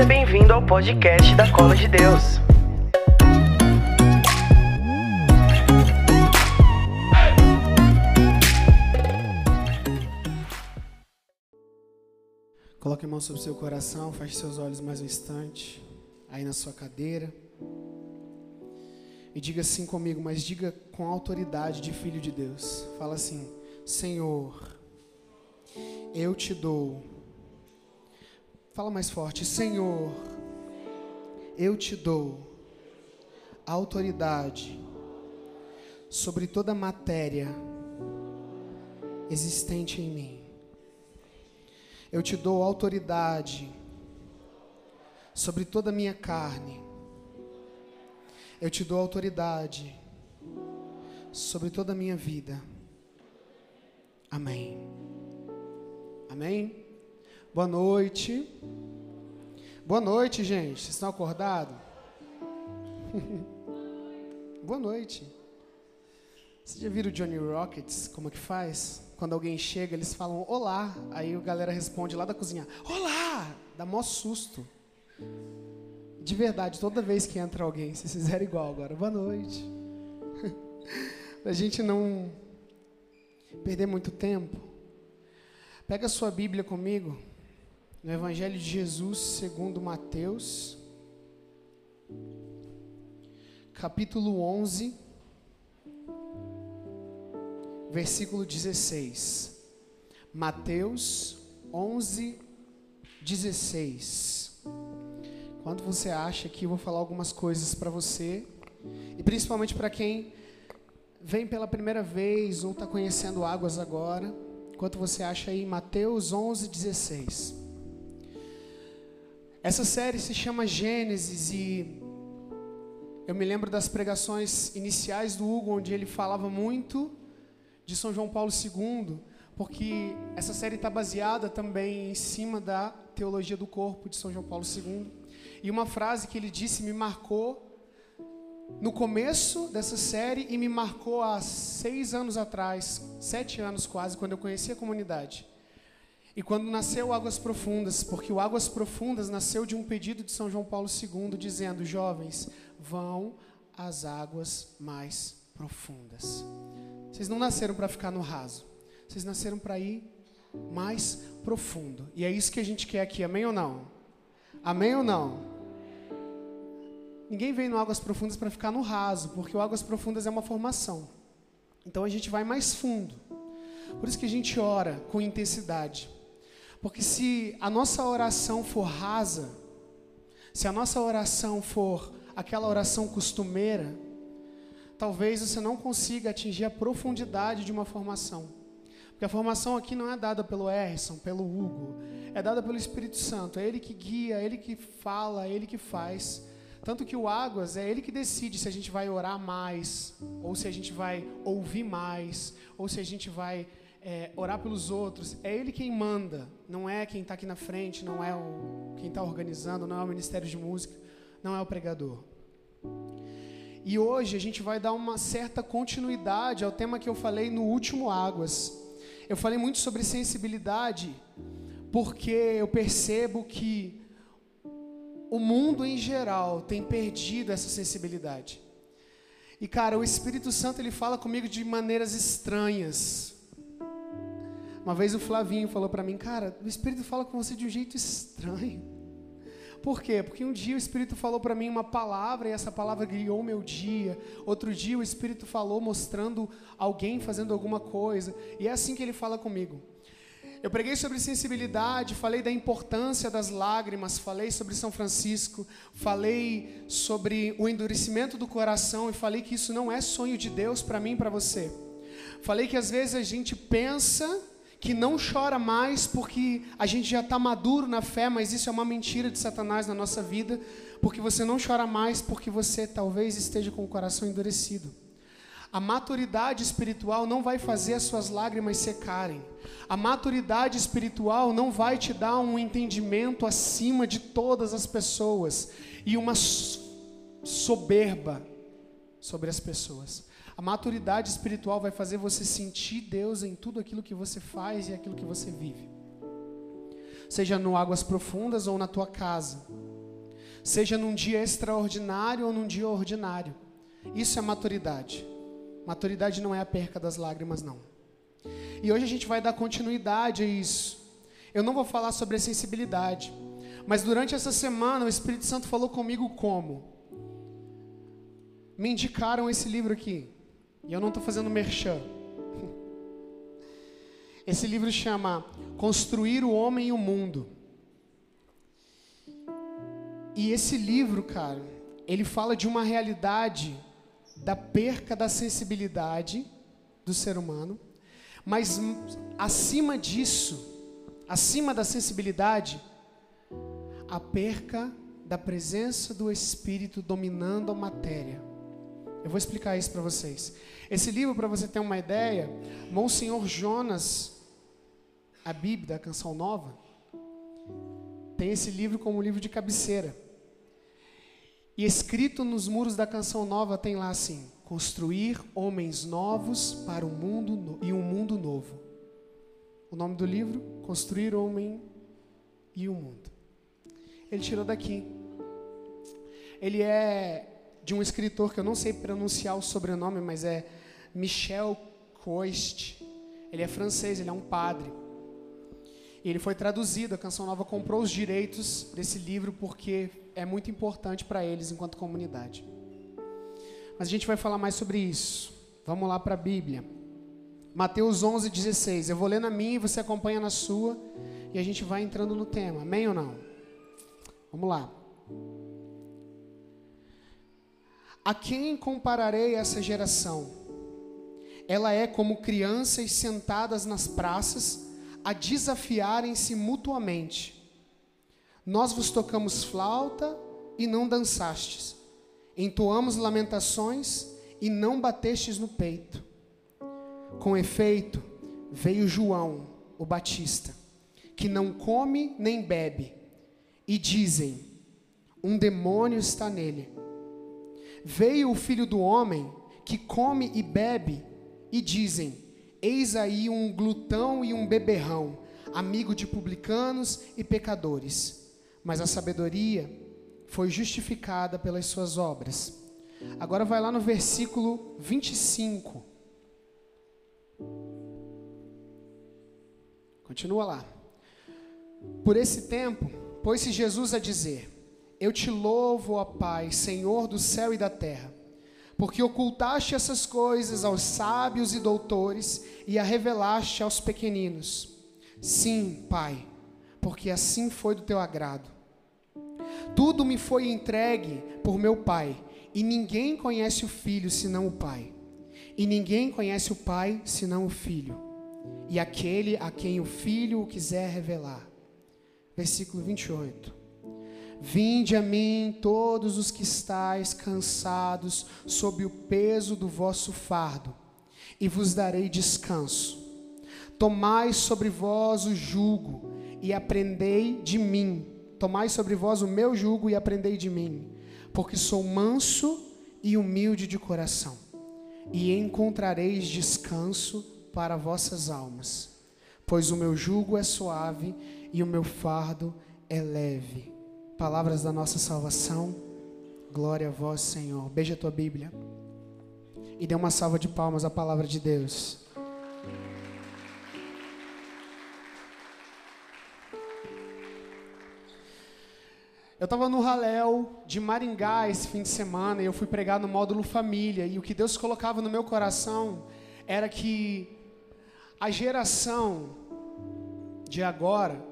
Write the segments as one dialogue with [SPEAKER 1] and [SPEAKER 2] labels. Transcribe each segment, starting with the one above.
[SPEAKER 1] Seja bem-vindo ao podcast da Cola de Deus.
[SPEAKER 2] Coloque a mão sobre o seu coração, feche seus olhos mais um instante, aí na sua cadeira. E diga assim comigo, mas diga com autoridade de filho de Deus. Fala assim: Senhor, eu te dou. Fala mais forte: Senhor, eu te dou autoridade sobre toda matéria existente em mim. Eu te dou autoridade sobre toda a minha carne. Eu te dou autoridade sobre toda a minha vida. Amém. Amém? Boa noite. Boa noite, gente. Vocês estão acordados? Boa noite. Vocês já viram o Johnny Rockets? Como é que faz? Quando alguém chega, eles falam olá. Aí a galera responde lá da cozinha: Olá! Dá mó susto. De verdade, toda vez que entra alguém, se fizer igual agora. Boa noite. a gente não perder muito tempo. Pega a sua Bíblia comigo, no Evangelho de Jesus segundo Mateus, capítulo 11, versículo 16. Mateus 11, 16. Quando você acha que eu vou falar algumas coisas para você, e principalmente para quem vem pela primeira vez ou está conhecendo águas agora, Enquanto você acha aí Mateus 11, 16. Essa série se chama Gênesis e eu me lembro das pregações iniciais do Hugo, onde ele falava muito de São João Paulo II, porque essa série está baseada também em cima da teologia do corpo de São João Paulo II. E uma frase que ele disse me marcou no começo dessa série e me marcou há seis anos atrás, sete anos quase, quando eu conheci a comunidade. E quando nasceu Águas Profundas, porque o Águas Profundas nasceu de um pedido de São João Paulo II, dizendo: jovens, vão às águas mais profundas. Vocês não nasceram para ficar no raso, vocês nasceram para ir mais profundo. E é isso que a gente quer aqui, amém ou não? Amém ou não? Ninguém vem no Águas Profundas para ficar no raso, porque o Águas Profundas é uma formação. Então a gente vai mais fundo. Por isso que a gente ora com intensidade. Porque se a nossa oração for rasa, se a nossa oração for aquela oração costumeira, talvez você não consiga atingir a profundidade de uma formação. Porque a formação aqui não é dada pelo Erson, pelo Hugo, é dada pelo Espírito Santo. É Ele que guia, é Ele que fala, é Ele que faz. Tanto que o Águas é ele que decide se a gente vai orar mais, ou se a gente vai ouvir mais, ou se a gente vai é, orar pelos outros. É ele quem manda, não é quem está aqui na frente, não é o, quem está organizando, não é o Ministério de Música, não é o pregador. E hoje a gente vai dar uma certa continuidade ao tema que eu falei no último Águas. Eu falei muito sobre sensibilidade, porque eu percebo que o mundo em geral tem perdido essa sensibilidade. E cara, o Espírito Santo ele fala comigo de maneiras estranhas. Uma vez o Flavinho falou para mim, cara, o Espírito fala com você de um jeito estranho. Por quê? Porque um dia o Espírito falou para mim uma palavra e essa palavra guiou meu dia. Outro dia o Espírito falou mostrando alguém fazendo alguma coisa. E é assim que ele fala comigo. Eu preguei sobre sensibilidade, falei da importância das lágrimas, falei sobre São Francisco, falei sobre o endurecimento do coração e falei que isso não é sonho de Deus para mim e para você. Falei que às vezes a gente pensa que não chora mais porque a gente já está maduro na fé, mas isso é uma mentira de Satanás na nossa vida, porque você não chora mais porque você talvez esteja com o coração endurecido. A maturidade espiritual não vai fazer as suas lágrimas secarem. A maturidade espiritual não vai te dar um entendimento acima de todas as pessoas e uma soberba sobre as pessoas. A maturidade espiritual vai fazer você sentir Deus em tudo aquilo que você faz e aquilo que você vive. Seja no águas profundas ou na tua casa seja num dia extraordinário ou num dia ordinário. Isso é maturidade. Maturidade não é a perca das lágrimas, não. E hoje a gente vai dar continuidade a isso. Eu não vou falar sobre a sensibilidade, mas durante essa semana o Espírito Santo falou comigo como? Me indicaram esse livro aqui, e eu não estou fazendo merchan. Esse livro chama Construir o Homem e o Mundo. E esse livro, cara, ele fala de uma realidade da perca da sensibilidade do ser humano, mas acima disso, acima da sensibilidade, a perca da presença do Espírito dominando a matéria. Eu vou explicar isso para vocês. Esse livro, para você ter uma ideia, Monsenhor Jonas, a Bíblia, da Canção Nova, tem esse livro como livro de cabeceira. E escrito nos muros da Canção Nova tem lá assim: construir homens novos para um mundo no... e um mundo novo. O nome do livro: Construir homem e um mundo. Ele tirou daqui. Ele é de um escritor que eu não sei pronunciar o sobrenome, mas é Michel Coist. Ele é francês, ele é um padre. E ele foi traduzido, a Canção Nova comprou os direitos desse livro porque é muito importante para eles enquanto comunidade. Mas a gente vai falar mais sobre isso. Vamos lá para a Bíblia. Mateus 11, 16. Eu vou ler na minha e você acompanha na sua. E a gente vai entrando no tema. Amém ou não? Vamos lá. A quem compararei essa geração? Ela é como crianças sentadas nas praças a desafiarem-se mutuamente. Nós vos tocamos flauta e não dançastes, entoamos lamentações e não batestes no peito. Com efeito, veio João, o Batista, que não come nem bebe, e dizem: um demônio está nele. Veio o filho do homem, que come e bebe, e dizem: Eis aí um glutão e um beberrão, amigo de publicanos e pecadores. Mas a sabedoria foi justificada pelas suas obras. Agora vai lá no versículo 25. Continua lá. Por esse tempo, pôs-se Jesus a dizer: Eu te louvo, ó Pai, Senhor do céu e da terra porque ocultaste essas coisas aos sábios e doutores e a revelaste aos pequeninos. Sim, Pai, porque assim foi do teu agrado. Tudo me foi entregue por meu Pai, e ninguém conhece o Filho senão o Pai. E ninguém conhece o Pai senão o Filho, e aquele a quem o Filho o quiser revelar. Versículo 28. Vinde a mim todos os que estáis cansados sob o peso do vosso fardo, e vos darei descanso. Tomai sobre vós o jugo e aprendei de mim. Tomai sobre vós o meu jugo e aprendei de mim, porque sou manso e humilde de coração, e encontrareis descanso para vossas almas. Pois o meu jugo é suave e o meu fardo é leve palavras da nossa salvação. Glória a vós, Senhor. Beija a tua Bíblia. E dê uma salva de palmas à palavra de Deus. Eu estava no Raléu de Maringá esse fim de semana e eu fui pregar no módulo família. E o que Deus colocava no meu coração era que a geração de agora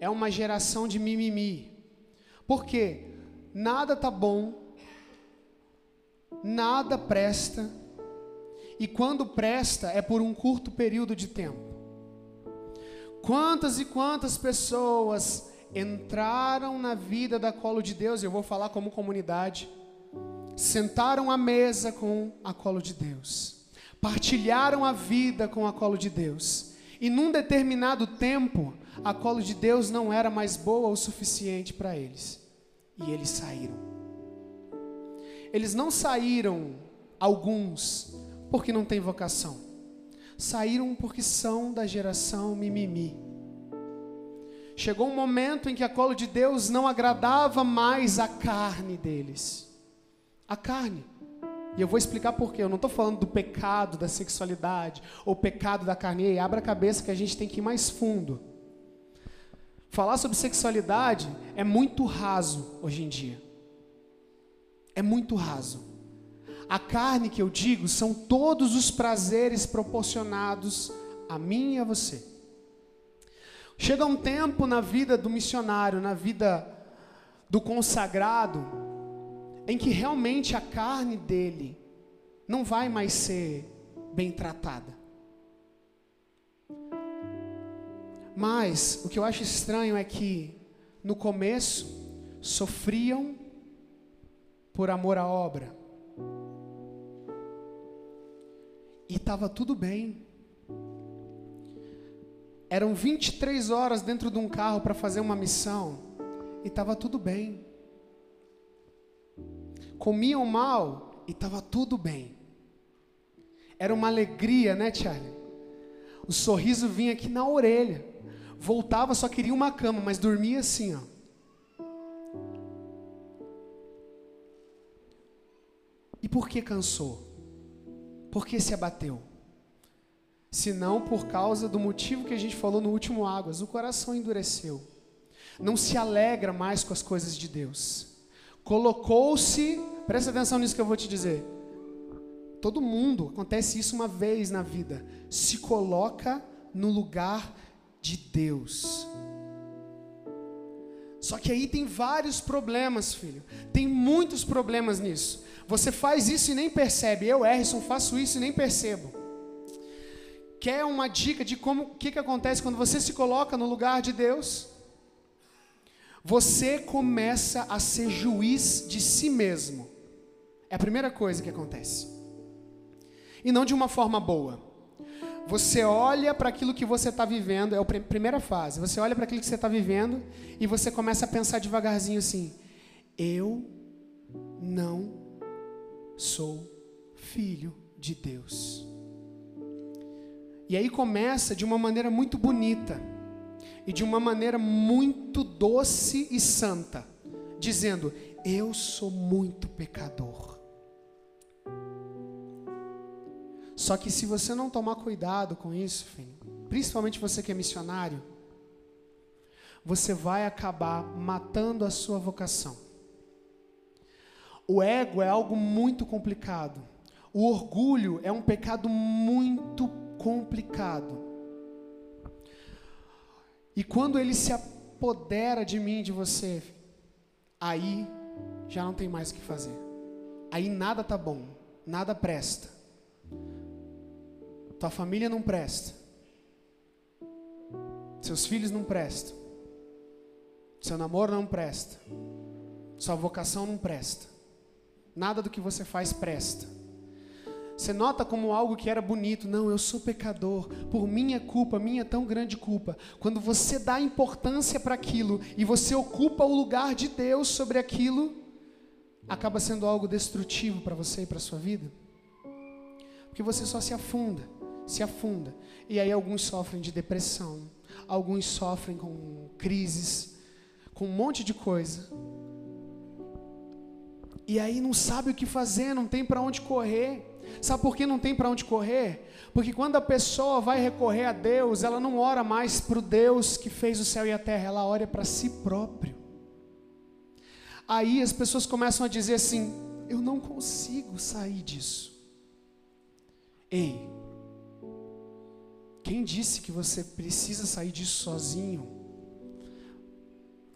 [SPEAKER 2] é uma geração de mimimi. Porque nada tá bom, nada presta, e quando presta é por um curto período de tempo. Quantas e quantas pessoas entraram na vida da colo de Deus, eu vou falar como comunidade, sentaram à mesa com a colo de Deus, partilharam a vida com a colo de Deus, e num determinado tempo, a colo de Deus não era mais boa o suficiente para eles e eles saíram. Eles não saíram, alguns, porque não têm vocação. Saíram porque são da geração mimimi. chegou um momento em que a cola de Deus não agradava mais a carne deles. A carne. E eu vou explicar por quê. Eu não estou falando do pecado da sexualidade ou pecado da carne. Ei, abra a cabeça que a gente tem que ir mais fundo. Falar sobre sexualidade é muito raso hoje em dia. É muito raso. A carne que eu digo são todos os prazeres proporcionados a mim e a você. Chega um tempo na vida do missionário, na vida do consagrado, em que realmente a carne dele não vai mais ser bem tratada. Mas o que eu acho estranho é que no começo sofriam por amor à obra. E estava tudo bem. Eram 23 horas dentro de um carro para fazer uma missão e estava tudo bem. Comiam mal e estava tudo bem. Era uma alegria, né, Charlie? O sorriso vinha aqui na orelha. Voltava, só queria uma cama, mas dormia assim, ó. E por que cansou? Por que se abateu? senão por causa do motivo que a gente falou no último Águas, o coração endureceu. Não se alegra mais com as coisas de Deus. Colocou-se, presta atenção nisso que eu vou te dizer. Todo mundo, acontece isso uma vez na vida, se coloca no lugar de Deus. Só que aí tem vários problemas, filho. Tem muitos problemas nisso. Você faz isso e nem percebe. Eu, Erison, faço isso e nem percebo quer uma dica de como o que, que acontece quando você se coloca no lugar de Deus? Você começa a ser juiz de si mesmo. É a primeira coisa que acontece. E não de uma forma boa. Você olha para aquilo que você está vivendo, é a primeira fase. Você olha para aquilo que você está vivendo e você começa a pensar devagarzinho assim: eu não sou filho de Deus. E aí começa de uma maneira muito bonita e de uma maneira muito doce e santa, dizendo: Eu sou muito pecador. Só que se você não tomar cuidado com isso, filho, principalmente você que é missionário, você vai acabar matando a sua vocação. O ego é algo muito complicado. O orgulho é um pecado muito complicado. E quando ele se apodera de mim, de você, aí já não tem mais o que fazer. Aí nada tá bom, nada presta. Tua família não presta. Seus filhos não prestam. Seu namoro não presta. Sua vocação não presta. Nada do que você faz presta. Você nota como algo que era bonito. Não, eu sou pecador. Por minha culpa, minha tão grande culpa. Quando você dá importância para aquilo e você ocupa o lugar de Deus sobre aquilo, acaba sendo algo destrutivo para você e para sua vida. Porque você só se afunda, se afunda. E aí alguns sofrem de depressão, alguns sofrem com crises, com um monte de coisa. E aí não sabe o que fazer, não tem para onde correr. Sabe por que não tem para onde correr? Porque quando a pessoa vai recorrer a Deus, ela não ora mais para o Deus que fez o céu e a terra, ela ora para si próprio. Aí as pessoas começam a dizer assim: eu não consigo sair disso. Ei, quem disse que você precisa sair disso sozinho?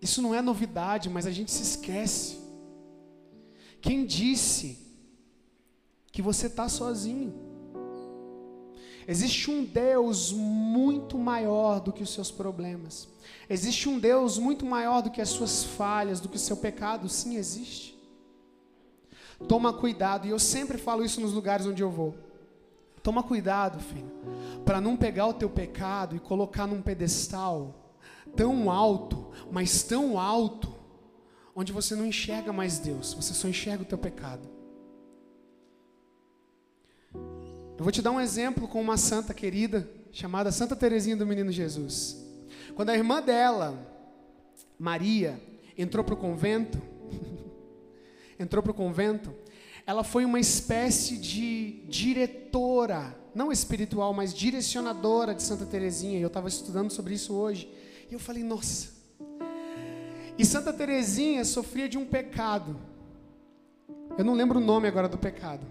[SPEAKER 2] Isso não é novidade, mas a gente se esquece. Quem disse que você está sozinho. Existe um Deus muito maior do que os seus problemas. Existe um Deus muito maior do que as suas falhas, do que o seu pecado. Sim, existe. Toma cuidado, e eu sempre falo isso nos lugares onde eu vou. Toma cuidado, filho, para não pegar o teu pecado e colocar num pedestal tão alto, mas tão alto, onde você não enxerga mais Deus, você só enxerga o teu pecado. Eu vou te dar um exemplo com uma santa querida chamada Santa Teresinha do Menino Jesus. Quando a irmã dela Maria entrou para o convento, entrou para o convento, ela foi uma espécie de diretora, não espiritual, mas direcionadora de Santa Teresinha. Eu estava estudando sobre isso hoje. E eu falei, nossa. E Santa Teresinha sofria de um pecado. Eu não lembro o nome agora do pecado.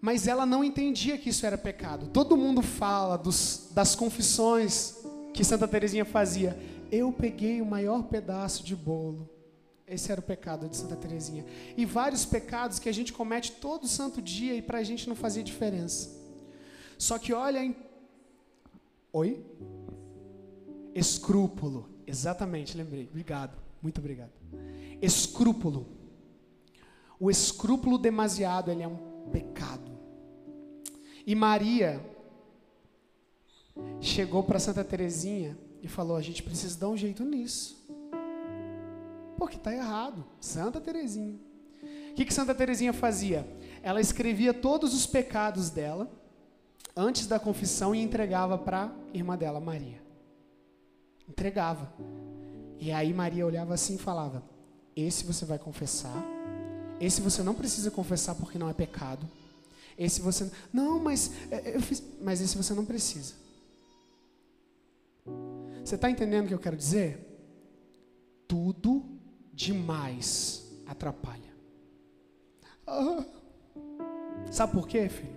[SPEAKER 2] Mas ela não entendia que isso era pecado. Todo mundo fala dos, das confissões que Santa Teresinha fazia. Eu peguei o maior pedaço de bolo. Esse era o pecado de Santa Teresinha. E vários pecados que a gente comete todo santo dia e para a gente não fazia diferença. Só que olha. Em... Oi? Escrúpulo. Exatamente, lembrei. Obrigado. Muito obrigado. Escrúpulo. O escrúpulo demasiado, ele é um pecado. E Maria chegou para Santa Teresinha e falou: "A gente precisa dar um jeito nisso". Porque está errado. Santa Teresinha. O que, que Santa Teresinha fazia? Ela escrevia todos os pecados dela antes da confissão e entregava para a irmã dela, Maria. Entregava. E aí Maria olhava assim e falava: Esse você vai confessar. Esse você não precisa confessar porque não é pecado. Esse você não, mas é, eu fiz, mas esse você não precisa. Você está entendendo o que eu quero dizer? Tudo demais atrapalha. Ah. Sabe por quê, filho?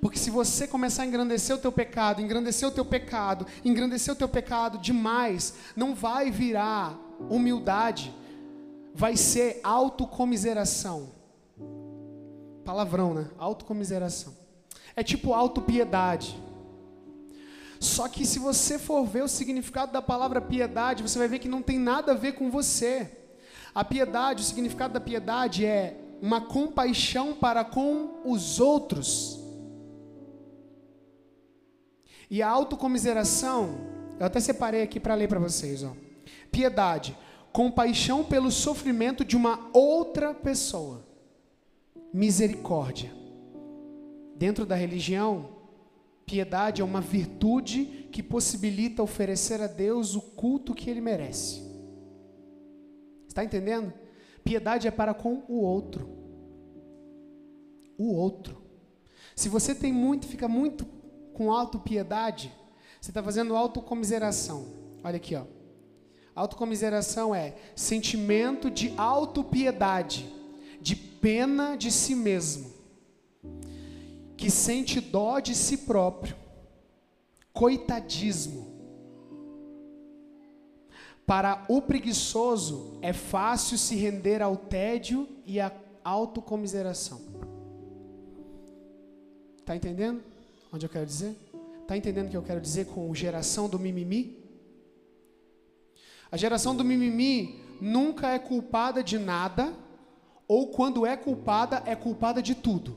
[SPEAKER 2] Porque se você começar a engrandecer o teu pecado, engrandecer o teu pecado, engrandecer o teu pecado demais, não vai virar humildade, vai ser autocomiseração. Palavrão, né? Autocomiseração. É tipo autopiedade. Só que se você for ver o significado da palavra piedade, você vai ver que não tem nada a ver com você. A piedade, o significado da piedade é uma compaixão para com os outros. E a autocomiseração, eu até separei aqui para ler para vocês, ó. Piedade, compaixão pelo sofrimento de uma outra pessoa. Misericórdia. Dentro da religião, piedade é uma virtude que possibilita oferecer a Deus o culto que ele merece. Está entendendo? Piedade é para com o outro. O outro. Se você tem muito, fica muito com autopiedade, você está fazendo autocomiseração. Olha aqui, ó. Autocomiseração é sentimento de autopiedade, de pena de si mesmo, que sente dó de si próprio, coitadismo. Para o preguiçoso é fácil se render ao tédio e à autocomiseração. Está entendendo? onde eu quero dizer? Está entendendo o que eu quero dizer com geração do mimimi? A geração do mimimi nunca é culpada de nada, ou quando é culpada, é culpada de tudo.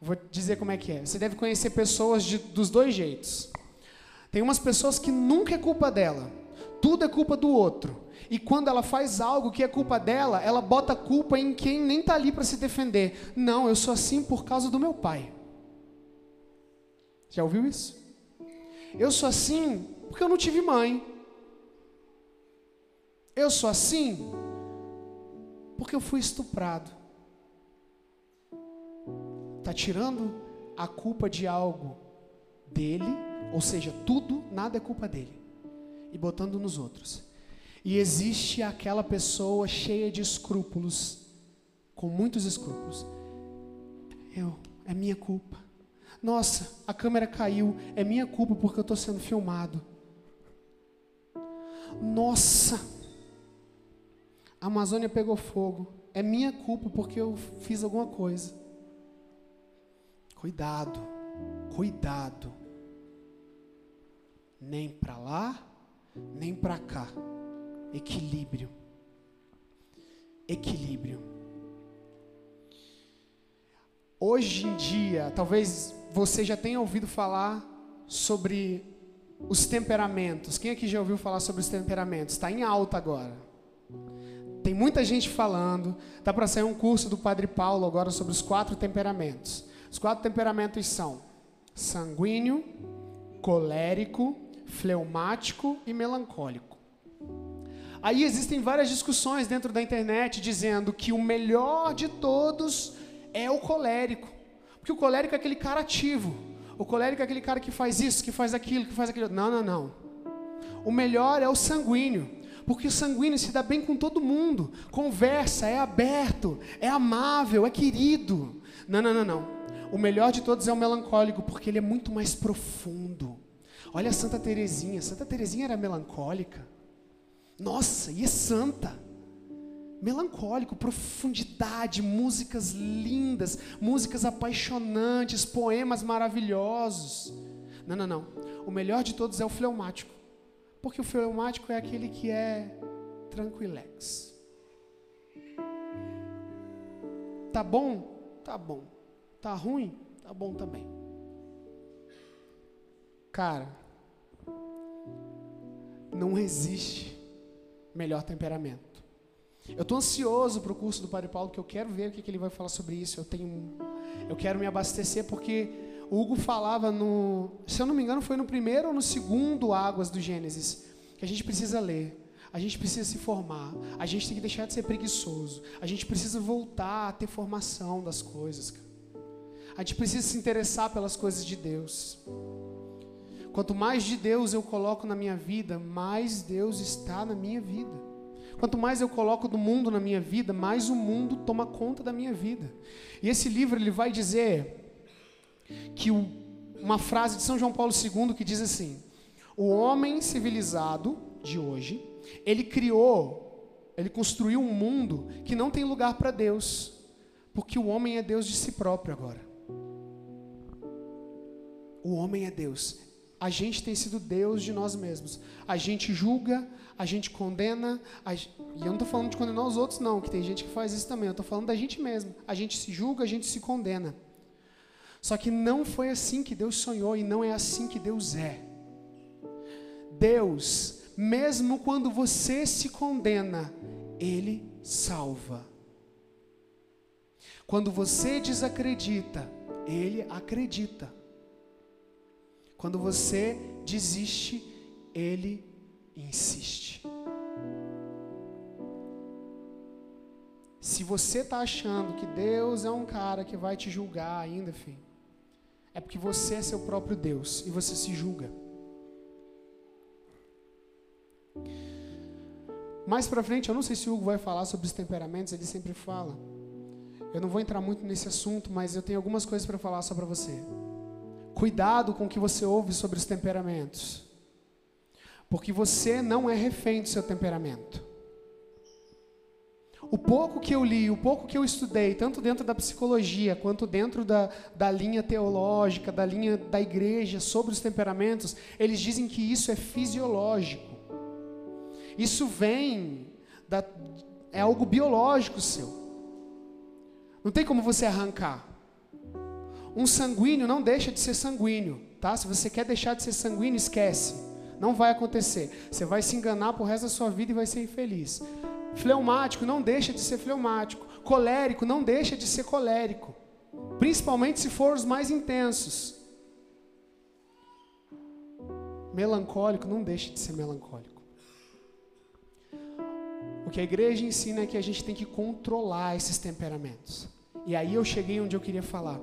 [SPEAKER 2] Vou dizer como é que é. Você deve conhecer pessoas de, dos dois jeitos. Tem umas pessoas que nunca é culpa dela, tudo é culpa do outro. E quando ela faz algo que é culpa dela, ela bota culpa em quem nem está ali para se defender. Não, eu sou assim por causa do meu pai. Já ouviu isso? Eu sou assim porque eu não tive mãe. Eu sou assim porque eu fui estuprado. Está tirando a culpa de algo dele, ou seja, tudo, nada é culpa dele, e botando nos outros. E existe aquela pessoa cheia de escrúpulos, com muitos escrúpulos. Eu, é minha culpa. Nossa, a câmera caiu, é minha culpa porque eu estou sendo filmado. Nossa, a Amazônia pegou fogo, é minha culpa porque eu fiz alguma coisa. Cuidado, cuidado. Nem para lá, nem para cá. Equilíbrio. Equilíbrio. Hoje em dia, talvez você já tenha ouvido falar sobre os temperamentos. Quem aqui já ouviu falar sobre os temperamentos? Está em alta agora. Tem muita gente falando. Está para sair um curso do Padre Paulo agora sobre os quatro temperamentos. Os quatro temperamentos são sanguíneo, colérico, fleumático e melancólico. Aí existem várias discussões dentro da internet dizendo que o melhor de todos é o colérico. Porque o colérico é aquele cara ativo. O colérico é aquele cara que faz isso, que faz aquilo, que faz aquilo. Não, não, não. O melhor é o sanguíneo. Porque o sanguíneo se dá bem com todo mundo. Conversa, é aberto, é amável, é querido. Não, não, não, não. O melhor de todos é o melancólico, porque ele é muito mais profundo. Olha a Santa Terezinha. Santa Terezinha era melancólica. Nossa, e é santa. Melancólico, profundidade, músicas lindas, músicas apaixonantes, poemas maravilhosos. Não, não, não. O melhor de todos é o fleumático. Porque o fleumático é aquele que é tranquilex. Tá bom? Tá bom. Tá ruim? Tá bom também. Cara, não existe melhor temperamento. Eu estou ansioso para o curso do Padre Paulo, que eu quero ver o que, que, ele vai falar sobre isso. Eu tenho, eu quero me abastecer porque o Hugo falava no, se eu não me engano, foi no primeiro ou no segundo Águas do Gênesis, que a gente precisa ler. A gente precisa se formar. A gente tem que deixar de ser preguiçoso. A gente precisa voltar a ter formação das coisas. A gente precisa se interessar pelas coisas de Deus. Quanto mais de Deus eu coloco na minha vida, mais Deus está na minha vida. Quanto mais eu coloco do mundo na minha vida, mais o mundo toma conta da minha vida. E esse livro ele vai dizer que uma frase de São João Paulo II que diz assim: o homem civilizado de hoje, ele criou, ele construiu um mundo que não tem lugar para Deus, porque o homem é Deus de si próprio agora. O homem é Deus a gente tem sido Deus de nós mesmos. A gente julga, a gente condena, a... e eu não estou falando de condenar os outros, não, que tem gente que faz isso também. Eu estou falando da gente mesmo. A gente se julga, a gente se condena. Só que não foi assim que Deus sonhou e não é assim que Deus é. Deus, mesmo quando você se condena, Ele salva. Quando você desacredita, Ele acredita. Quando você desiste, ele insiste. Se você está achando que Deus é um cara que vai te julgar ainda, filho, é porque você é seu próprio Deus e você se julga. Mais para frente, eu não sei se o Hugo vai falar sobre os temperamentos, ele sempre fala. Eu não vou entrar muito nesse assunto, mas eu tenho algumas coisas para falar só para você. Cuidado com o que você ouve sobre os temperamentos. Porque você não é refém do seu temperamento. O pouco que eu li, o pouco que eu estudei, tanto dentro da psicologia quanto dentro da, da linha teológica, da linha da igreja sobre os temperamentos, eles dizem que isso é fisiológico. Isso vem, da, é algo biológico seu. Não tem como você arrancar. Um sanguíneo não deixa de ser sanguíneo, tá? Se você quer deixar de ser sanguíneo, esquece. Não vai acontecer. Você vai se enganar pro resto da sua vida e vai ser infeliz. Fleumático não deixa de ser fleumático. Colérico não deixa de ser colérico. Principalmente se for os mais intensos. Melancólico não deixa de ser melancólico. O que a igreja ensina é que a gente tem que controlar esses temperamentos. E aí eu cheguei onde eu queria falar.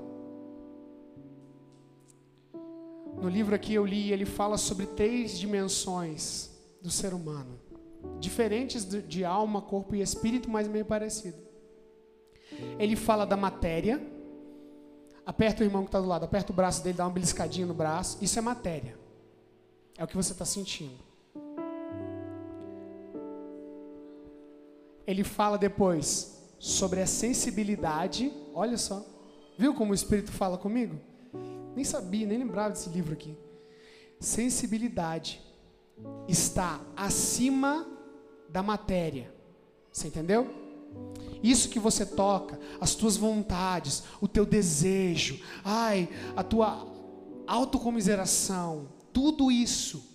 [SPEAKER 2] No livro aqui eu li, ele fala sobre três dimensões do ser humano, diferentes de alma, corpo e espírito, mas meio parecido. Ele fala da matéria. Aperta o irmão que está do lado, aperta o braço dele, dá uma beliscadinha no braço. Isso é matéria. É o que você está sentindo. Ele fala depois sobre a sensibilidade. Olha só. Viu como o Espírito fala comigo? Nem sabia, nem lembrava desse livro aqui. Sensibilidade está acima da matéria. Você entendeu? Isso que você toca, as tuas vontades, o teu desejo, ai, a tua autocomiseração, tudo isso.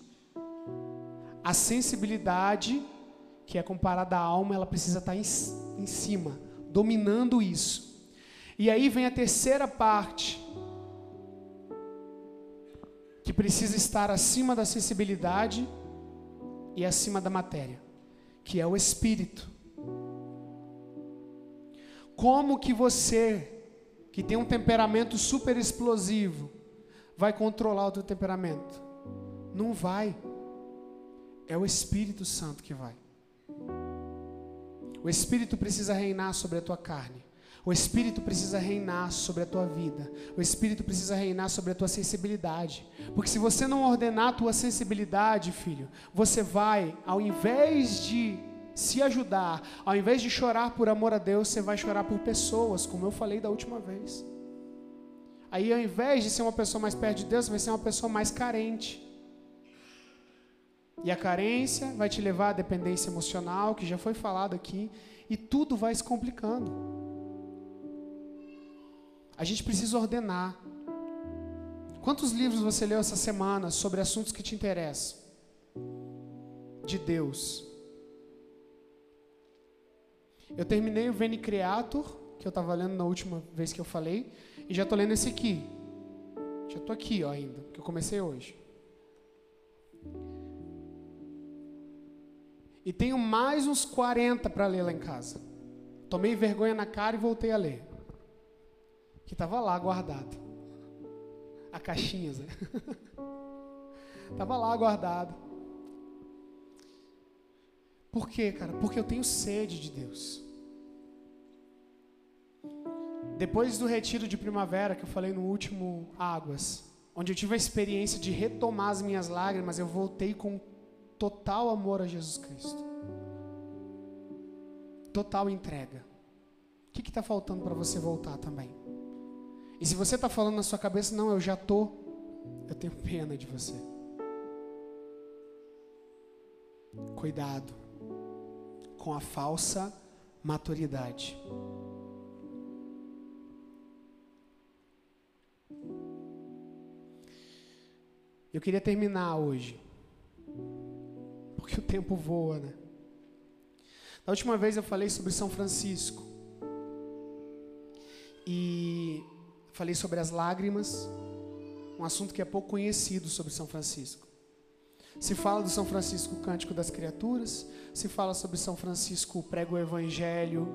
[SPEAKER 2] A sensibilidade, que é comparada à alma, ela precisa estar em, em cima, dominando isso. E aí vem a terceira parte, precisa estar acima da sensibilidade e acima da matéria, que é o espírito. Como que você, que tem um temperamento super explosivo, vai controlar o teu temperamento? Não vai. É o Espírito Santo que vai. O Espírito precisa reinar sobre a tua carne. O Espírito precisa reinar sobre a tua vida. O Espírito precisa reinar sobre a tua sensibilidade. Porque se você não ordenar a tua sensibilidade, filho, você vai, ao invés de se ajudar, ao invés de chorar por amor a Deus, você vai chorar por pessoas, como eu falei da última vez. Aí, ao invés de ser uma pessoa mais perto de Deus, você vai ser uma pessoa mais carente. E a carência vai te levar à dependência emocional, que já foi falado aqui, e tudo vai se complicando. A gente precisa ordenar. Quantos livros você leu essa semana sobre assuntos que te interessam? De Deus. Eu terminei o Veni Creator, que eu estava lendo na última vez que eu falei, e já estou lendo esse aqui. Já estou aqui ó, ainda, que eu comecei hoje. E tenho mais uns 40 para ler lá em casa. Tomei vergonha na cara e voltei a ler. Que estava lá guardado. A caixinha, Zé. Estava lá guardado. Por quê, cara? Porque eu tenho sede de Deus. Depois do retiro de primavera que eu falei no último Águas, onde eu tive a experiência de retomar as minhas lágrimas, eu voltei com total amor a Jesus Cristo. Total entrega. O que está faltando para você voltar também? E se você está falando na sua cabeça, não, eu já tô, eu tenho pena de você. Cuidado com a falsa maturidade. Eu queria terminar hoje porque o tempo voa, né? Na última vez eu falei sobre São Francisco. E falei sobre as lágrimas, um assunto que é pouco conhecido sobre São Francisco. Se fala do São Francisco Cântico das Criaturas, se fala sobre São Francisco prega o Evangelho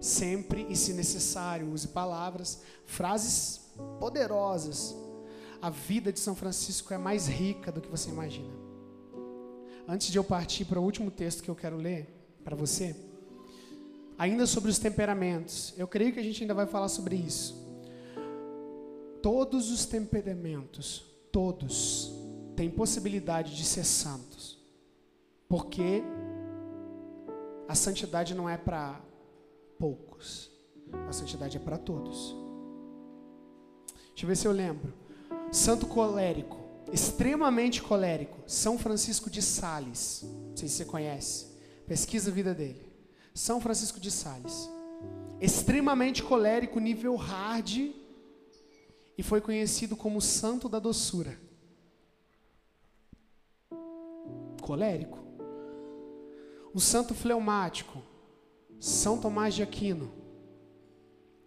[SPEAKER 2] sempre e, se necessário, use palavras, frases poderosas. A vida de São Francisco é mais rica do que você imagina antes de eu partir para o último texto que eu quero ler para você, ainda sobre os temperamentos, eu creio que a gente ainda vai falar sobre isso. Todos os temperamentos, todos, têm possibilidade de ser santos, porque a santidade não é para poucos, a santidade é para todos. Deixa eu ver se eu lembro. Santo colérico extremamente colérico, São Francisco de Sales. Não sei se você conhece. Pesquisa a vida dele. São Francisco de Sales. Extremamente colérico, nível hard, e foi conhecido como Santo da Doçura. Colérico. O santo fleumático, São Tomás de Aquino,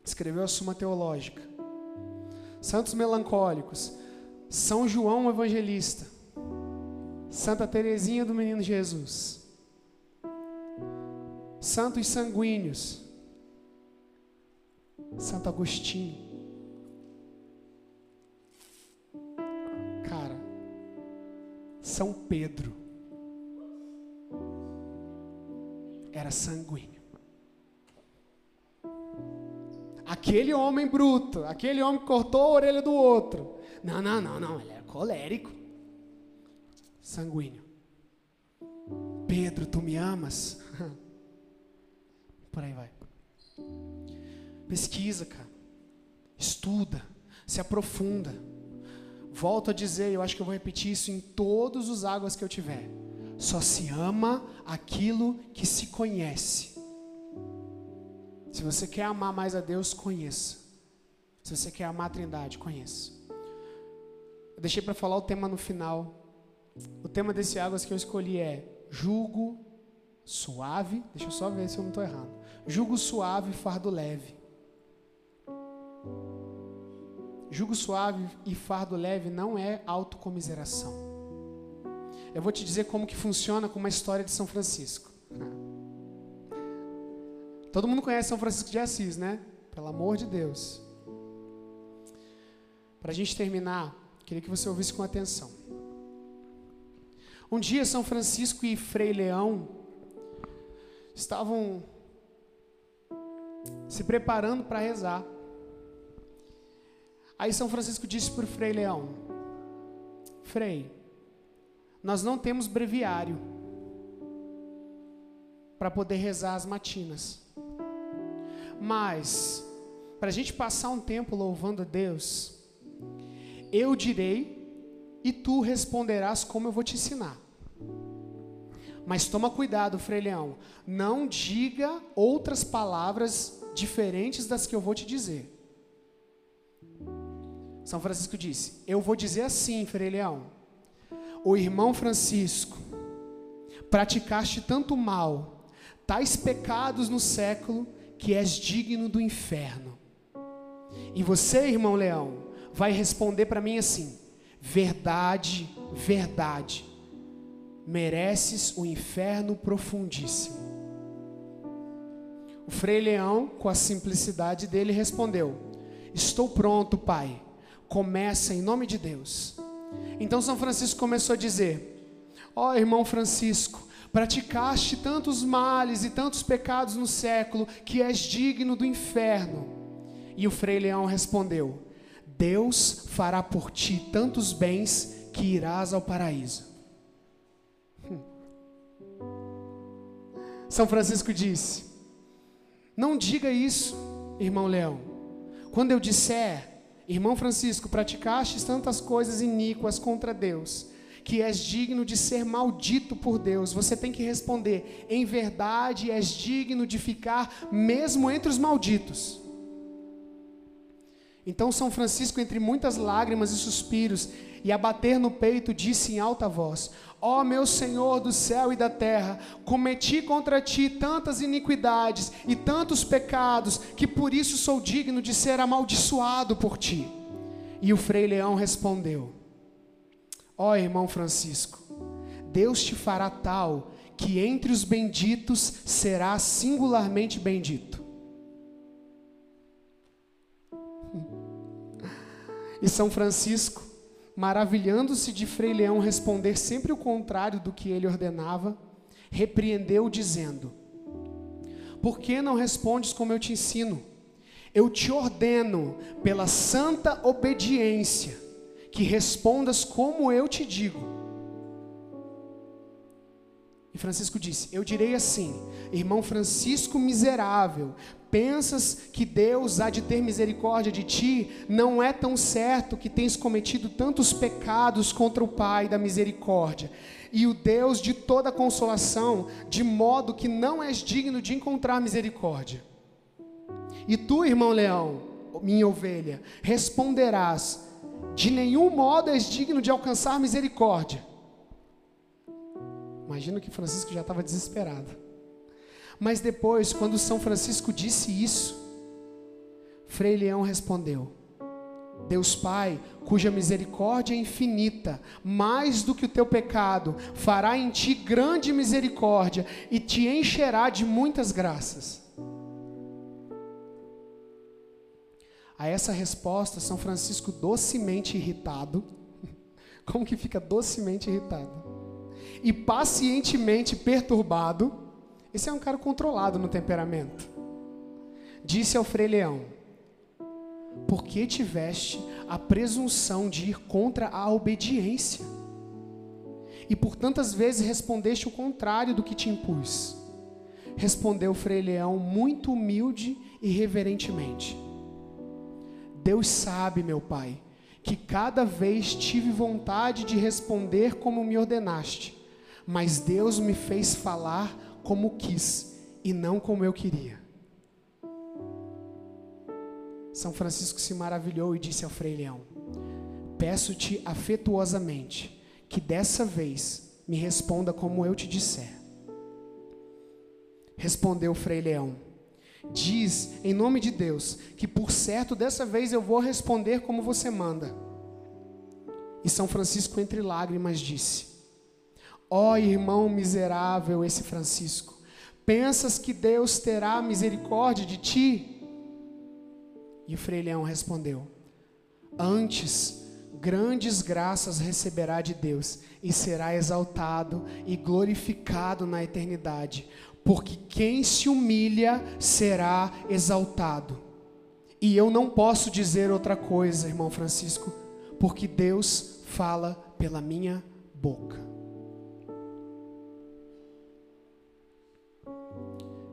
[SPEAKER 2] escreveu a Suma Teológica. Santos melancólicos, são João Evangelista, Santa Teresinha do Menino Jesus, Santos Sanguíneos, Santo Agostinho. São Pedro era sanguíneo. Aquele homem bruto, aquele homem que cortou a orelha do outro, não, não, não, não, ele é colérico. Sanguíneo. Pedro, tu me amas? Por aí vai. Pesquisa, cara. Estuda, se aprofunda. Volto a dizer, eu acho que eu vou repetir isso em todos os águas que eu tiver. Só se ama aquilo que se conhece. Se você quer amar mais a Deus, conheça. Se você quer amar a Trindade, conheça. Eu deixei para falar o tema no final. O tema desse Águas que eu escolhi é jugo suave. Deixa eu só ver se eu não estou errado. Jugo suave, fardo leve. Jugo suave e fardo leve não é autocomiseração. Eu vou te dizer como que funciona com uma história de São Francisco. Todo mundo conhece São Francisco de Assis, né? Pelo amor de Deus. Para a gente terminar, queria que você ouvisse com atenção. Um dia, São Francisco e Frei Leão estavam se preparando para rezar. Aí São Francisco disse para o Frei Leão: Frei, nós não temos breviário para poder rezar as matinas. Mas, para a gente passar um tempo louvando a Deus, eu direi e tu responderás como eu vou te ensinar. Mas toma cuidado, Frei Leão, não diga outras palavras diferentes das que eu vou te dizer. São Francisco disse: Eu vou dizer assim, Frei Leão. O irmão Francisco, praticaste tanto mal, tais pecados no século, que és digno do inferno. E você, irmão Leão, vai responder para mim assim: verdade, verdade, mereces o inferno profundíssimo. O Frei Leão, com a simplicidade dele, respondeu: Estou pronto, pai. Começa em nome de Deus. Então São Francisco começou a dizer: Ó oh, irmão Francisco, Praticaste tantos males e tantos pecados no século que és digno do inferno. E o Frei Leão respondeu: Deus fará por ti tantos bens que irás ao paraíso. Hum. São Francisco disse: Não diga isso, irmão Leão. Quando eu disser, irmão Francisco, praticaste tantas coisas iníquas contra Deus, que és digno de ser maldito por Deus, você tem que responder: em verdade és digno de ficar mesmo entre os malditos. Então São Francisco, entre muitas lágrimas e suspiros, e a bater no peito, disse em alta voz: Ó oh, meu Senhor do céu e da terra, cometi contra ti tantas iniquidades e tantos pecados, que por isso sou digno de ser amaldiçoado por ti. E o Frei Leão respondeu: Ó oh, irmão Francisco, Deus te fará tal que entre os benditos será singularmente bendito. E São Francisco, maravilhando-se de Frei Leão responder sempre o contrário do que ele ordenava, repreendeu, dizendo: Por que não respondes como eu te ensino? Eu te ordeno, pela santa obediência, que respondas como eu te digo. Francisco disse: Eu direi assim, irmão Francisco miserável, pensas que Deus há de ter misericórdia de ti? Não é tão certo que tens cometido tantos pecados contra o Pai da misericórdia e o Deus de toda consolação, de modo que não és digno de encontrar misericórdia. E tu, irmão leão, minha ovelha, responderás: de nenhum modo és digno de alcançar misericórdia. Imagino que Francisco já estava desesperado. Mas depois, quando São Francisco disse isso, Frei Leão respondeu: Deus Pai, cuja misericórdia é infinita, mais do que o teu pecado, fará em ti grande misericórdia e te encherá de muitas graças. A essa resposta, São Francisco, docemente irritado, como que fica docemente irritado? E pacientemente perturbado, esse é um cara controlado no temperamento. Disse ao Frei Leão: Por que tiveste a presunção de ir contra a obediência? E por tantas vezes respondeste o contrário do que te impus. Respondeu Frei Leão muito humilde e reverentemente Deus sabe, meu Pai, que cada vez tive vontade de responder como me ordenaste, mas Deus me fez falar como quis e não como eu queria. São Francisco se maravilhou e disse ao Frei Leão: Peço-te afetuosamente que dessa vez me responda como eu te disser. Respondeu o Frei Leão: Diz, em nome de Deus, que por certo dessa vez eu vou responder como você manda. E São Francisco, entre lágrimas, disse: Ó oh, irmão miserável, esse Francisco, pensas que Deus terá misericórdia de ti? E Frei Leão respondeu: Antes, grandes graças receberá de Deus e será exaltado e glorificado na eternidade, porque quem se humilha será exaltado. E eu não posso dizer outra coisa, irmão Francisco, porque Deus fala pela minha boca.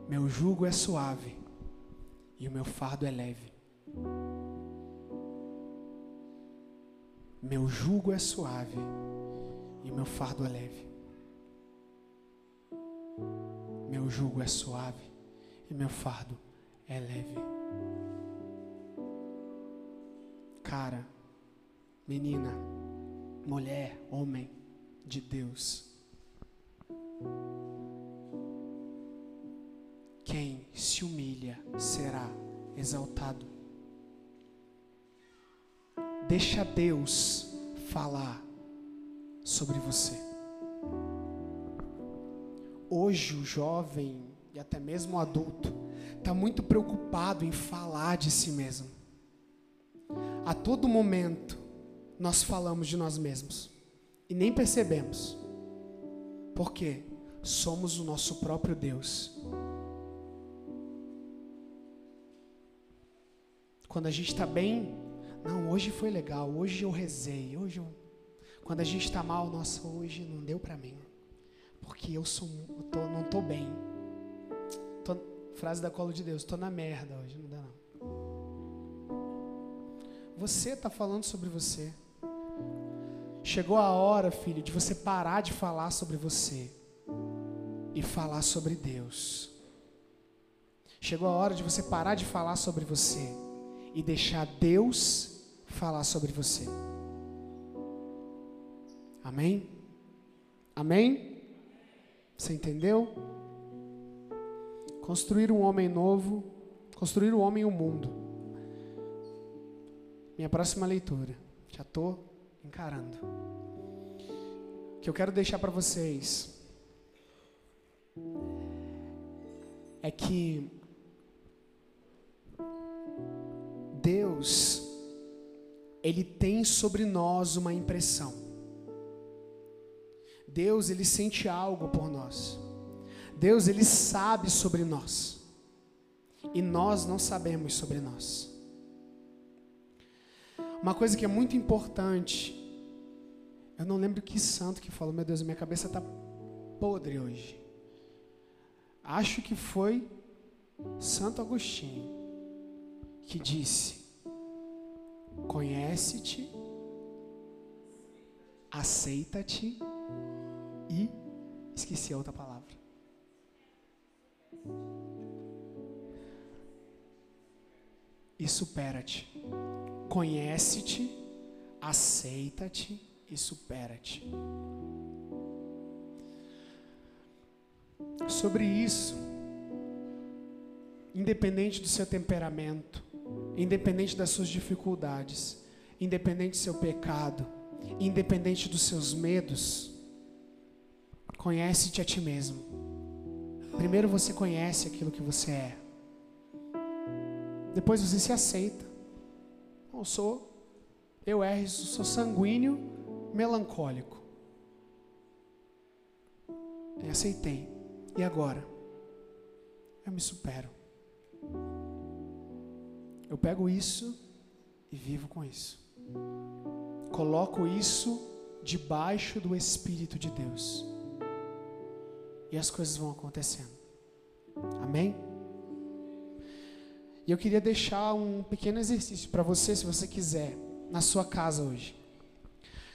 [SPEAKER 2] Meu jugo é suave e o meu fardo é leve. Meu jugo é suave e o meu fardo é leve. Meu jugo é suave e meu fardo é leve. Cara, menina, mulher, homem de Deus. Quem se humilha será exaltado. Deixa Deus falar sobre você. Hoje o jovem e até mesmo o adulto está muito preocupado em falar de si mesmo. A todo momento nós falamos de nós mesmos e nem percebemos. Por quê? Somos o nosso próprio Deus. Quando a gente está bem, não, hoje foi legal, hoje eu rezei, hoje eu... Quando a gente está mal, nossa, hoje não deu para mim, porque eu sou, eu tô, não estou bem. Tô, frase da colo de Deus, estou na merda hoje, não dá não. Você está falando sobre você. Chegou a hora, filho, de você parar de falar sobre você e falar sobre Deus. Chegou a hora de você parar de falar sobre você e deixar Deus falar sobre você. Amém? Amém? Você entendeu? Construir um homem novo, construir o um homem e o um mundo. Minha próxima leitura. Já estou encarando. O que eu quero deixar para vocês é que Deus, Ele tem sobre nós uma impressão. Deus, Ele sente algo por nós. Deus, Ele sabe sobre nós. E nós não sabemos sobre nós. Uma coisa que é muito importante, eu não lembro que santo que falou, meu Deus, minha cabeça está podre hoje. Acho que foi Santo Agostinho que disse: Conhece-te, aceita-te e esqueci a outra palavra. E supera-te. Conhece-te, aceita-te e supera-te. Sobre isso, independente do seu temperamento, independente das suas dificuldades, independente do seu pecado, independente dos seus medos, conhece-te a ti mesmo. Primeiro você conhece aquilo que você é. Depois você se aceita. Eu sou, eu erro, sou sanguíneo, melancólico. Eu aceitei. E agora? Eu me supero. Eu pego isso e vivo com isso. Coloco isso debaixo do Espírito de Deus. E as coisas vão acontecendo. Amém? E eu queria deixar um pequeno exercício para você, se você quiser, na sua casa hoje.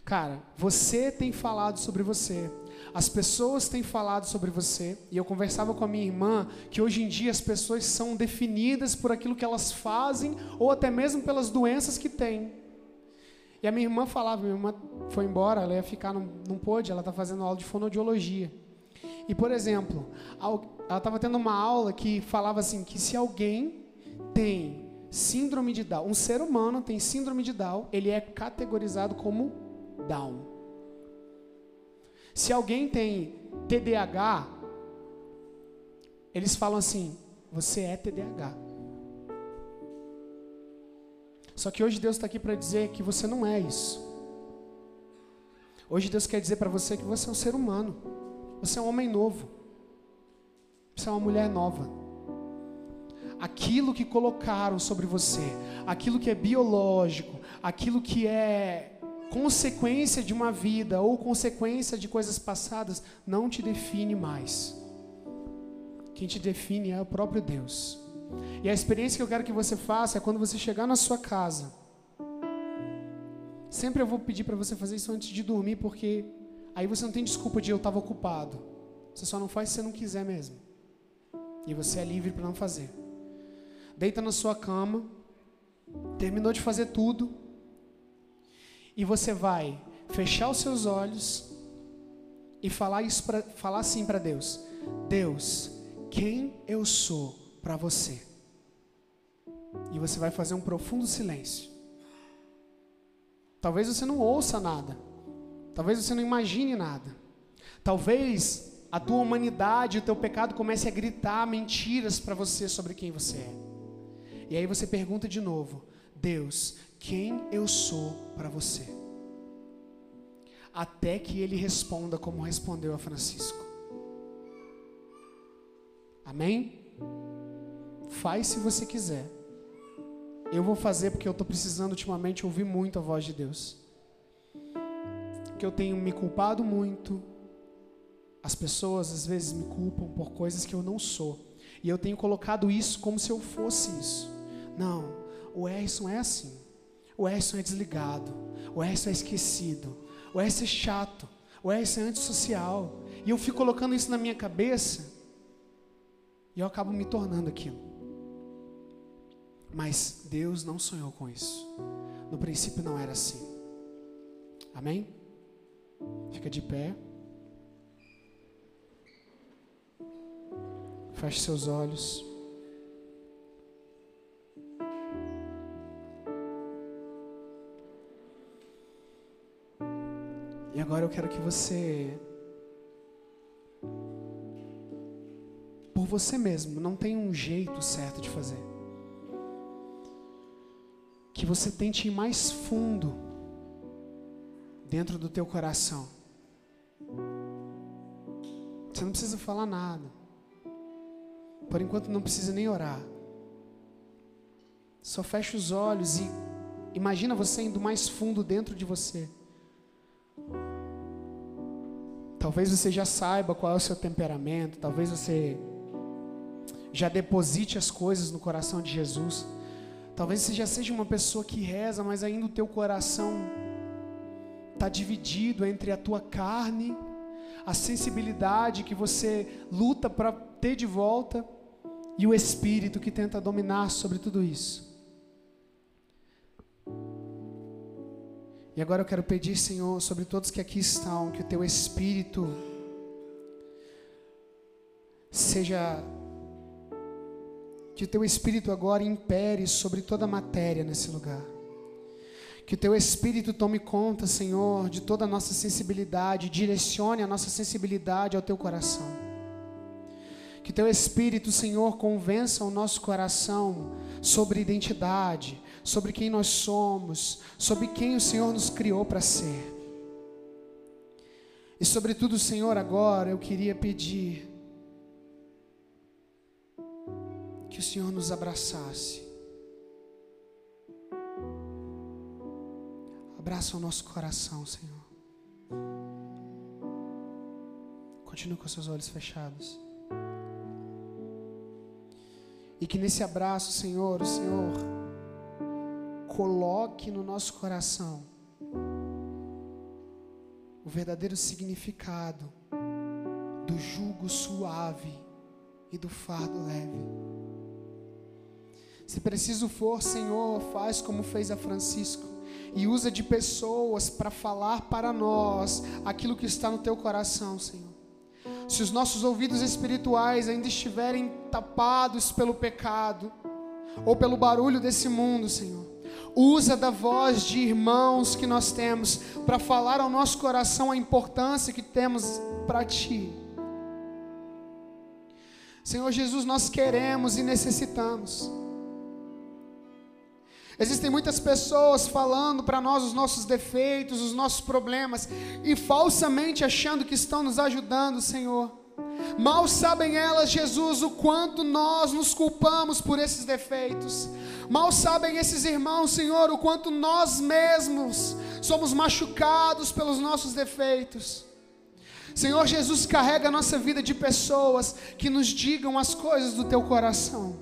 [SPEAKER 2] Cara, você tem falado sobre você. As pessoas têm falado sobre você, e eu conversava com a minha irmã que hoje em dia as pessoas são definidas por aquilo que elas fazem ou até mesmo pelas doenças que têm. E a minha irmã falava, minha irmã foi embora, ela ia ficar, não, não pôde, ela está fazendo aula de fonoaudiologia. E por exemplo, ela estava tendo uma aula que falava assim que se alguém tem síndrome de Down, um ser humano tem síndrome de Down, ele é categorizado como Down. Se alguém tem TDAH, eles falam assim: você é TDAH. Só que hoje Deus está aqui para dizer que você não é isso. Hoje Deus quer dizer para você que você é um ser humano. Você é um homem novo. Você é uma mulher nova. Aquilo que colocaram sobre você, aquilo que é biológico, aquilo que é consequência de uma vida ou consequência de coisas passadas, não te define mais. Quem te define é o próprio Deus. E a experiência que eu quero que você faça é quando você chegar na sua casa. Sempre eu vou pedir para você fazer isso antes de dormir, porque aí você não tem desculpa de eu estava ocupado. Você só não faz se você não quiser mesmo. E você é livre para não fazer. Deita na sua cama, terminou de fazer tudo, e você vai fechar os seus olhos e falar isso pra, falar assim para Deus: Deus, quem eu sou para você. E você vai fazer um profundo silêncio. Talvez você não ouça nada. Talvez você não imagine nada. Talvez a tua humanidade, o teu pecado comece a gritar mentiras para você sobre quem você é. E aí você pergunta de novo: Deus, quem eu sou para você? Até que ele responda como respondeu a Francisco. Amém? Faz se você quiser. Eu vou fazer porque eu estou precisando ultimamente ouvir muito a voz de Deus. Que eu tenho me culpado muito. As pessoas às vezes me culpam por coisas que eu não sou. E eu tenho colocado isso como se eu fosse isso. Não, o Erson é assim. O Erson é desligado. O Erson é esquecido. O Erson é chato. O Erson é antissocial. E eu fico colocando isso na minha cabeça. E eu acabo me tornando aquilo. Mas Deus não sonhou com isso. No princípio não era assim. Amém? Fica de pé. Feche seus olhos. Agora eu quero que você, por você mesmo, não tem um jeito certo de fazer que você tente ir mais fundo dentro do teu coração. Você não precisa falar nada. Por enquanto não precisa nem orar. Só fecha os olhos e imagina você indo mais fundo dentro de você. Talvez você já saiba qual é o seu temperamento, talvez você já deposite as coisas no coração de Jesus. Talvez você já seja uma pessoa que reza, mas ainda o teu coração está dividido entre a tua carne, a sensibilidade que você luta para ter de volta e o espírito que tenta dominar sobre tudo isso. E agora eu quero pedir, Senhor, sobre todos que aqui estão, que o teu espírito seja que o teu espírito agora impere sobre toda a matéria nesse lugar. Que o teu espírito tome conta, Senhor, de toda a nossa sensibilidade, direcione a nossa sensibilidade ao teu coração. Que teu espírito, Senhor, convença o nosso coração sobre identidade, sobre quem nós somos, sobre quem o Senhor nos criou para ser. E sobretudo, Senhor, agora eu queria pedir que o Senhor nos abraçasse. Abraça o nosso coração, Senhor. Continue com seus olhos fechados. E que nesse abraço, Senhor, o Senhor coloque no nosso coração o verdadeiro significado do jugo suave e do fardo leve. Se preciso for, Senhor, faz como fez a Francisco e usa de pessoas para falar para nós aquilo que está no teu coração, Senhor. Se os nossos ouvidos espirituais ainda estiverem tapados pelo pecado ou pelo barulho desse mundo, Senhor, usa da voz de irmãos que nós temos para falar ao nosso coração a importância que temos para Ti. Senhor Jesus, nós queremos e necessitamos. Existem muitas pessoas falando para nós os nossos defeitos, os nossos problemas, e falsamente achando que estão nos ajudando, Senhor. Mal sabem elas, Jesus, o quanto nós nos culpamos por esses defeitos. Mal sabem esses irmãos, Senhor, o quanto nós mesmos somos machucados pelos nossos defeitos. Senhor Jesus, carrega a nossa vida de pessoas que nos digam as coisas do teu coração.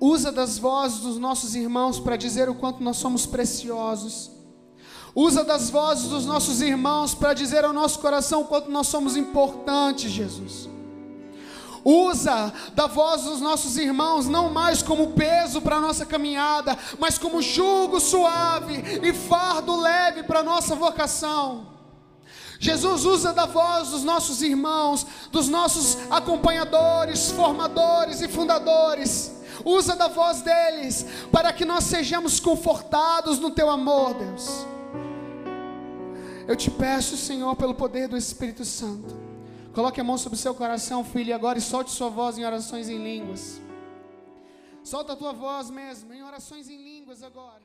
[SPEAKER 2] Usa das vozes dos nossos irmãos para dizer o quanto nós somos preciosos. Usa das vozes dos nossos irmãos para dizer ao nosso coração o quanto nós somos importantes, Jesus. Usa da voz dos nossos irmãos não mais como peso para a nossa caminhada, mas como jugo suave e fardo leve para a nossa vocação. Jesus usa da voz dos nossos irmãos, dos nossos acompanhadores, formadores e fundadores usa da voz deles, para que nós sejamos confortados no teu amor, Deus. Eu te peço, Senhor, pelo poder do Espírito Santo. Coloque a mão sobre o seu coração, filho, agora e solte sua voz em orações em línguas. Solta a tua voz mesmo, em orações em línguas agora.